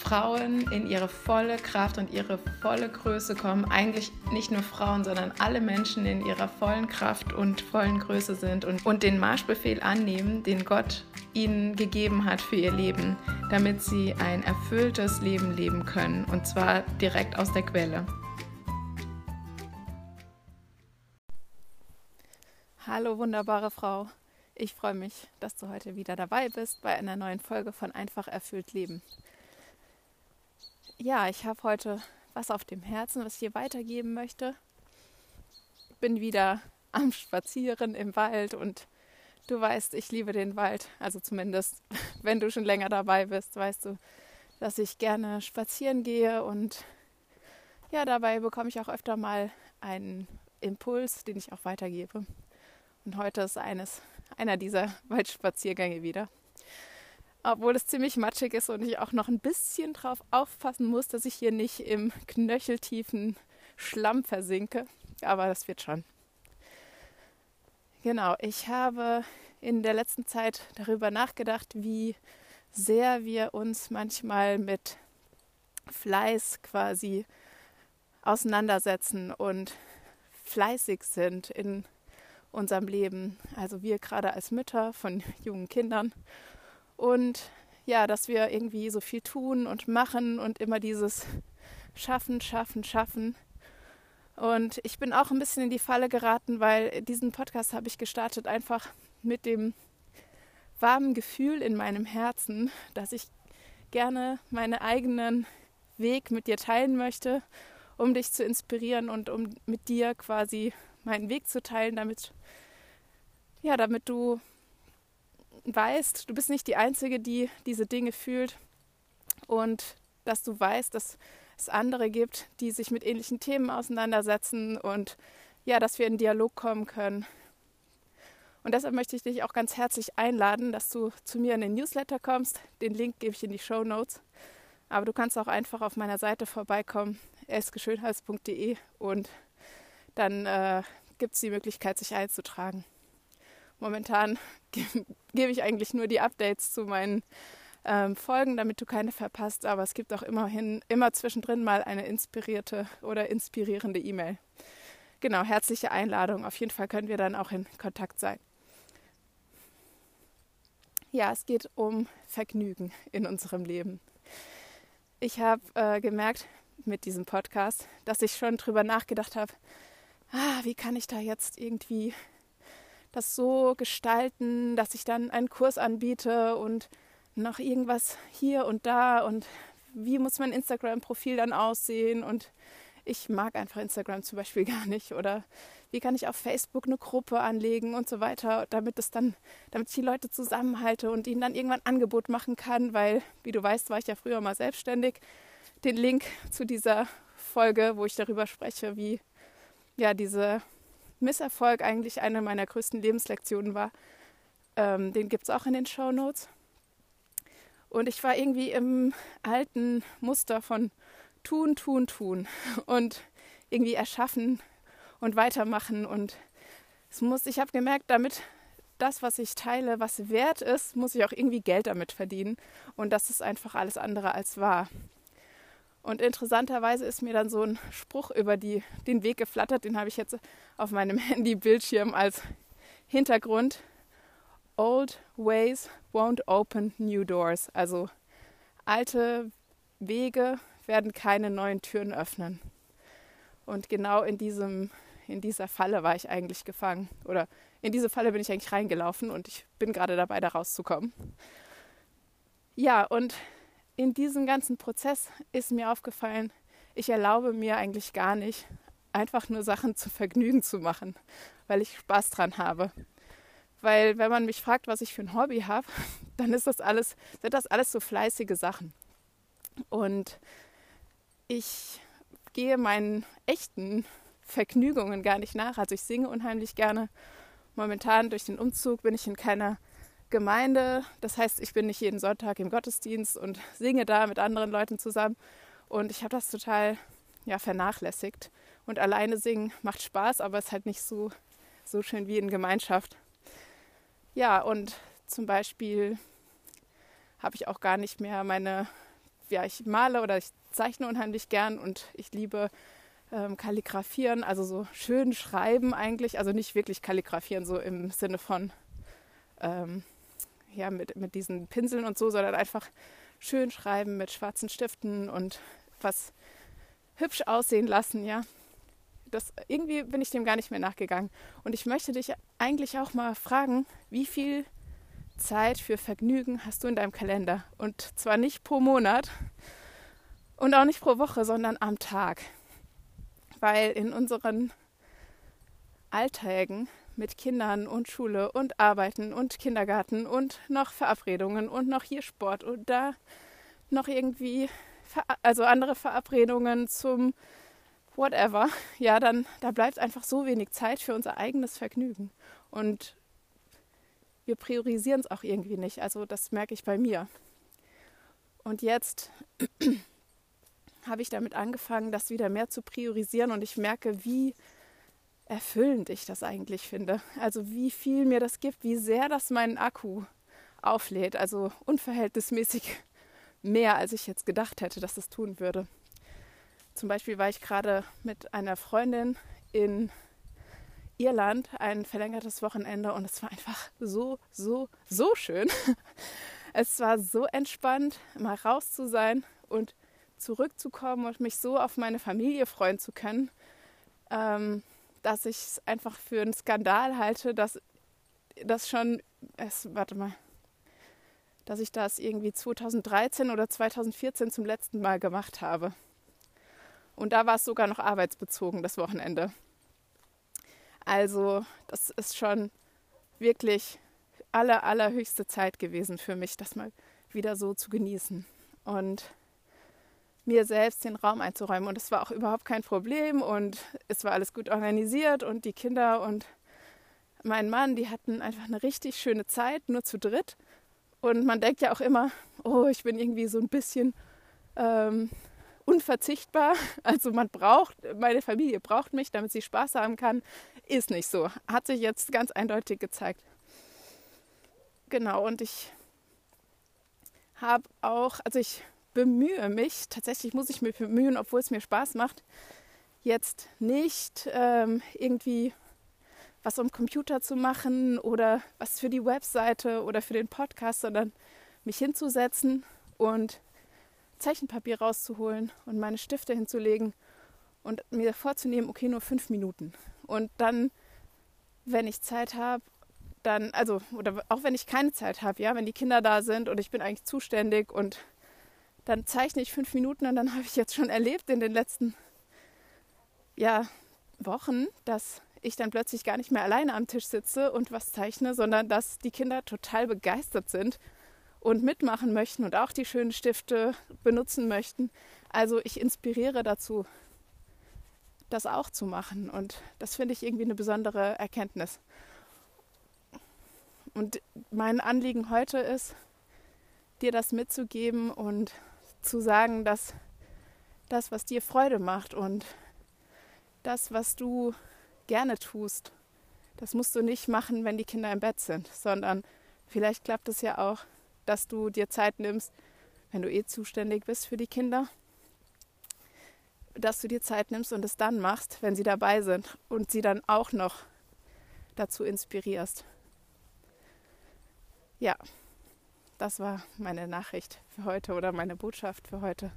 Frauen in ihre volle Kraft und ihre volle Größe kommen. Eigentlich nicht nur Frauen, sondern alle Menschen in ihrer vollen Kraft und vollen Größe sind und, und den Marschbefehl annehmen, den Gott ihnen gegeben hat für ihr Leben, damit sie ein erfülltes Leben leben können. Und zwar direkt aus der Quelle. Hallo wunderbare Frau. Ich freue mich, dass du heute wieder dabei bist bei einer neuen Folge von Einfach erfüllt Leben ja, ich habe heute was auf dem Herzen, was ich dir weitergeben möchte. Bin wieder am Spazieren im Wald und du weißt, ich liebe den Wald. Also zumindest, wenn du schon länger dabei bist, weißt du, dass ich gerne spazieren gehe und ja, dabei bekomme ich auch öfter mal einen Impuls, den ich auch weitergebe. Und heute ist eines, einer dieser Waldspaziergänge wieder obwohl es ziemlich matschig ist und ich auch noch ein bisschen drauf aufpassen muss, dass ich hier nicht im knöcheltiefen Schlamm versinke. Aber das wird schon. Genau, ich habe in der letzten Zeit darüber nachgedacht, wie sehr wir uns manchmal mit Fleiß quasi auseinandersetzen und fleißig sind in unserem Leben. Also wir gerade als Mütter von jungen Kindern und ja, dass wir irgendwie so viel tun und machen und immer dieses Schaffen, Schaffen, Schaffen. Und ich bin auch ein bisschen in die Falle geraten, weil diesen Podcast habe ich gestartet einfach mit dem warmen Gefühl in meinem Herzen, dass ich gerne meinen eigenen Weg mit dir teilen möchte, um dich zu inspirieren und um mit dir quasi meinen Weg zu teilen, damit ja, damit du weißt, du bist nicht die Einzige, die diese Dinge fühlt und dass du weißt, dass es andere gibt, die sich mit ähnlichen Themen auseinandersetzen und ja, dass wir in Dialog kommen können. Und deshalb möchte ich dich auch ganz herzlich einladen, dass du zu mir in den Newsletter kommst. Den Link gebe ich in die Show Notes. Aber du kannst auch einfach auf meiner Seite vorbeikommen, eskeschönhals.de und dann äh, gibt es die Möglichkeit, sich einzutragen. Momentan gebe ich eigentlich nur die Updates zu meinen ähm, Folgen, damit du keine verpasst. Aber es gibt auch immerhin immer zwischendrin mal eine inspirierte oder inspirierende E-Mail. Genau, herzliche Einladung. Auf jeden Fall können wir dann auch in Kontakt sein. Ja, es geht um Vergnügen in unserem Leben. Ich habe äh, gemerkt mit diesem Podcast, dass ich schon drüber nachgedacht habe, ah, wie kann ich da jetzt irgendwie das so gestalten, dass ich dann einen Kurs anbiete und noch irgendwas hier und da und wie muss mein Instagram-Profil dann aussehen und ich mag einfach Instagram zum Beispiel gar nicht oder wie kann ich auf Facebook eine Gruppe anlegen und so weiter, damit es dann, damit ich die Leute zusammenhalte und ihnen dann irgendwann ein Angebot machen kann, weil, wie du weißt, war ich ja früher mal selbstständig. Den Link zu dieser Folge, wo ich darüber spreche, wie ja diese Misserfolg eigentlich eine meiner größten Lebenslektionen war. Ähm, den gibt es auch in den Show Notes. Und ich war irgendwie im alten Muster von tun, tun, tun und irgendwie erschaffen und weitermachen. Und es muss, ich habe gemerkt, damit das, was ich teile, was wert ist, muss ich auch irgendwie Geld damit verdienen. Und das ist einfach alles andere als wahr. Und interessanterweise ist mir dann so ein Spruch über die, den Weg geflattert, den habe ich jetzt auf meinem Handy-Bildschirm als Hintergrund. Old ways won't open new doors. Also alte Wege werden keine neuen Türen öffnen. Und genau in, diesem, in dieser Falle war ich eigentlich gefangen. Oder in diese Falle bin ich eigentlich reingelaufen und ich bin gerade dabei, da rauszukommen. Ja, und in diesem ganzen Prozess ist mir aufgefallen, ich erlaube mir eigentlich gar nicht, einfach nur Sachen zu Vergnügen zu machen, weil ich Spaß dran habe. Weil wenn man mich fragt, was ich für ein Hobby habe, dann ist das alles, sind das alles so fleißige Sachen. Und ich gehe meinen echten Vergnügungen gar nicht nach. Also ich singe unheimlich gerne. Momentan durch den Umzug bin ich in keiner Gemeinde. Das heißt, ich bin nicht jeden Sonntag im Gottesdienst und singe da mit anderen Leuten zusammen. Und ich habe das total ja, vernachlässigt. Und alleine singen macht Spaß, aber ist halt nicht so, so schön wie in Gemeinschaft. Ja, und zum Beispiel habe ich auch gar nicht mehr meine, ja, ich male oder ich zeichne unheimlich gern und ich liebe ähm, Kalligrafieren, also so schön schreiben eigentlich, also nicht wirklich kalligrafieren, so im Sinne von ähm, ja, mit, mit diesen Pinseln und so, sondern einfach schön schreiben mit schwarzen Stiften und was hübsch aussehen lassen, ja. Das, irgendwie bin ich dem gar nicht mehr nachgegangen. Und ich möchte dich eigentlich auch mal fragen, wie viel Zeit für Vergnügen hast du in deinem Kalender? Und zwar nicht pro Monat und auch nicht pro Woche, sondern am Tag weil in unseren Alltagen mit Kindern und Schule und Arbeiten und Kindergarten und noch Verabredungen und noch hier Sport und da noch irgendwie, also andere Verabredungen zum whatever, ja, dann da bleibt einfach so wenig Zeit für unser eigenes Vergnügen. Und wir priorisieren es auch irgendwie nicht. Also das merke ich bei mir. Und jetzt habe ich damit angefangen, das wieder mehr zu priorisieren und ich merke, wie erfüllend ich das eigentlich finde. Also wie viel mir das gibt, wie sehr das meinen Akku auflädt. Also unverhältnismäßig mehr, als ich jetzt gedacht hätte, dass es tun würde. Zum Beispiel war ich gerade mit einer Freundin in Irland ein verlängertes Wochenende und es war einfach so, so, so schön. Es war so entspannt, mal raus zu sein und zurückzukommen und mich so auf meine Familie freuen zu können, ähm, dass ich es einfach für einen Skandal halte, dass das schon, es, warte mal, dass ich das irgendwie 2013 oder 2014 zum letzten Mal gemacht habe. Und da war es sogar noch arbeitsbezogen, das Wochenende. Also, das ist schon wirklich aller, allerhöchste Zeit gewesen für mich, das mal wieder so zu genießen. Und mir selbst den Raum einzuräumen. Und es war auch überhaupt kein Problem und es war alles gut organisiert und die Kinder und mein Mann, die hatten einfach eine richtig schöne Zeit, nur zu dritt. Und man denkt ja auch immer, oh, ich bin irgendwie so ein bisschen ähm, unverzichtbar. Also man braucht, meine Familie braucht mich, damit sie Spaß haben kann. Ist nicht so. Hat sich jetzt ganz eindeutig gezeigt. Genau, und ich habe auch, also ich bemühe mich, tatsächlich muss ich mich bemühen, obwohl es mir Spaß macht, jetzt nicht ähm, irgendwie was am Computer zu machen oder was für die Webseite oder für den Podcast, sondern mich hinzusetzen und Zeichenpapier rauszuholen und meine Stifte hinzulegen und mir vorzunehmen, okay, nur fünf Minuten. Und dann, wenn ich Zeit habe, dann, also, oder auch wenn ich keine Zeit habe, ja, wenn die Kinder da sind und ich bin eigentlich zuständig und dann zeichne ich fünf Minuten und dann habe ich jetzt schon erlebt in den letzten ja, Wochen, dass ich dann plötzlich gar nicht mehr alleine am Tisch sitze und was zeichne, sondern dass die Kinder total begeistert sind und mitmachen möchten und auch die schönen Stifte benutzen möchten. Also ich inspiriere dazu, das auch zu machen. Und das finde ich irgendwie eine besondere Erkenntnis. Und mein Anliegen heute ist, dir das mitzugeben und zu sagen, dass das, was dir Freude macht und das, was du gerne tust, das musst du nicht machen, wenn die Kinder im Bett sind, sondern vielleicht klappt es ja auch, dass du dir Zeit nimmst, wenn du eh zuständig bist für die Kinder, dass du dir Zeit nimmst und es dann machst, wenn sie dabei sind und sie dann auch noch dazu inspirierst. Ja, das war meine Nachricht für heute oder meine Botschaft für heute.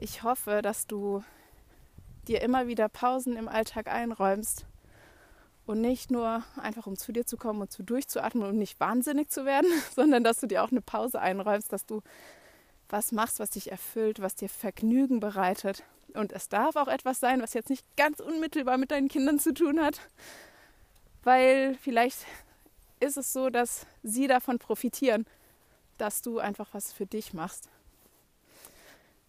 Ich hoffe, dass du dir immer wieder Pausen im Alltag einräumst und nicht nur einfach um zu dir zu kommen und zu durchzuatmen und nicht wahnsinnig zu werden, sondern dass du dir auch eine Pause einräumst, dass du was machst, was dich erfüllt, was dir Vergnügen bereitet. Und es darf auch etwas sein, was jetzt nicht ganz unmittelbar mit deinen Kindern zu tun hat, weil vielleicht ist es so, dass sie davon profitieren, dass du einfach was für dich machst.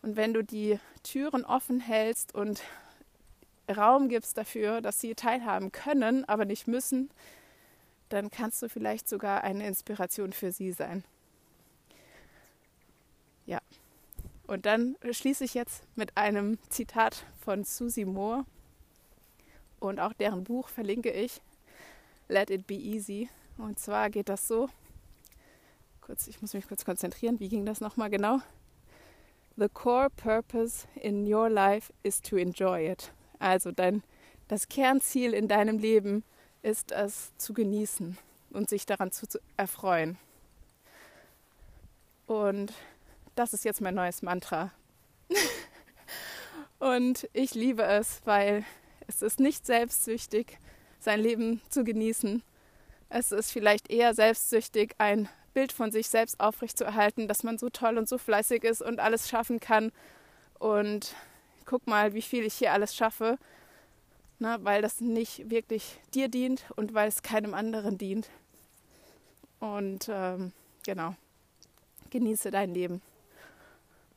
Und wenn du die Türen offen hältst und Raum gibst dafür, dass sie teilhaben können, aber nicht müssen, dann kannst du vielleicht sogar eine Inspiration für sie sein. Ja. Und dann schließe ich jetzt mit einem Zitat von Susie Moore und auch deren Buch verlinke ich. Let it be easy. Und zwar geht das so. Kurz, ich muss mich kurz konzentrieren. Wie ging das nochmal genau? The core purpose in your life is to enjoy it. Also dein, das Kernziel in deinem Leben ist es zu genießen und sich daran zu, zu erfreuen. Und das ist jetzt mein neues Mantra. und ich liebe es, weil es ist nicht selbstsüchtig, sein Leben zu genießen. Es ist vielleicht eher selbstsüchtig, ein Bild von sich selbst aufrechtzuerhalten, dass man so toll und so fleißig ist und alles schaffen kann. Und guck mal, wie viel ich hier alles schaffe, na, weil das nicht wirklich dir dient und weil es keinem anderen dient. Und ähm, genau, genieße dein Leben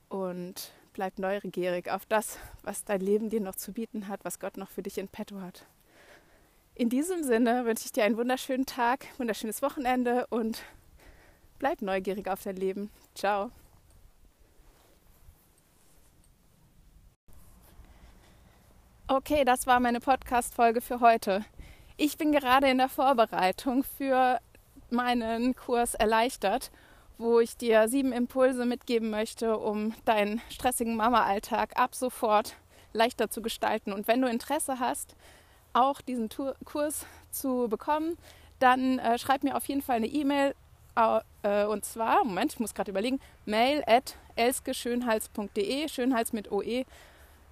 und bleib neugierig auf das, was dein Leben dir noch zu bieten hat, was Gott noch für dich in petto hat. In diesem Sinne wünsche ich dir einen wunderschönen Tag, wunderschönes Wochenende und bleib neugierig auf dein Leben. Ciao. Okay, das war meine Podcast-Folge für heute. Ich bin gerade in der Vorbereitung für meinen Kurs Erleichtert wo ich dir sieben Impulse mitgeben möchte, um deinen stressigen Mama-Alltag ab sofort leichter zu gestalten. Und wenn du Interesse hast, auch diesen Tour Kurs zu bekommen, dann äh, schreib mir auf jeden Fall eine E-Mail. Äh, und zwar, Moment, ich muss gerade überlegen, mail at elskeschönhals.de, Schönhals mit OE.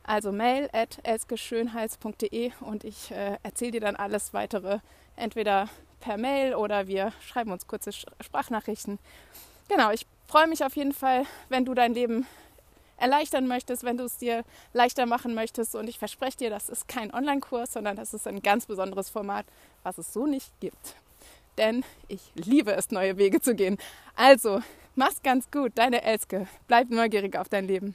Also mail at elskeschönhals.de und ich äh, erzähle dir dann alles weitere, entweder per Mail oder wir schreiben uns kurze Sprachnachrichten genau, ich freue mich auf jeden Fall, wenn du dein Leben erleichtern möchtest, wenn du es dir leichter machen möchtest. Und ich verspreche dir, das ist kein Online-Kurs, sondern das ist ein ganz besonderes Format, was es so nicht gibt. Denn ich liebe es, neue Wege zu gehen. Also, mach's ganz gut, deine Elske. Bleib neugierig auf dein Leben.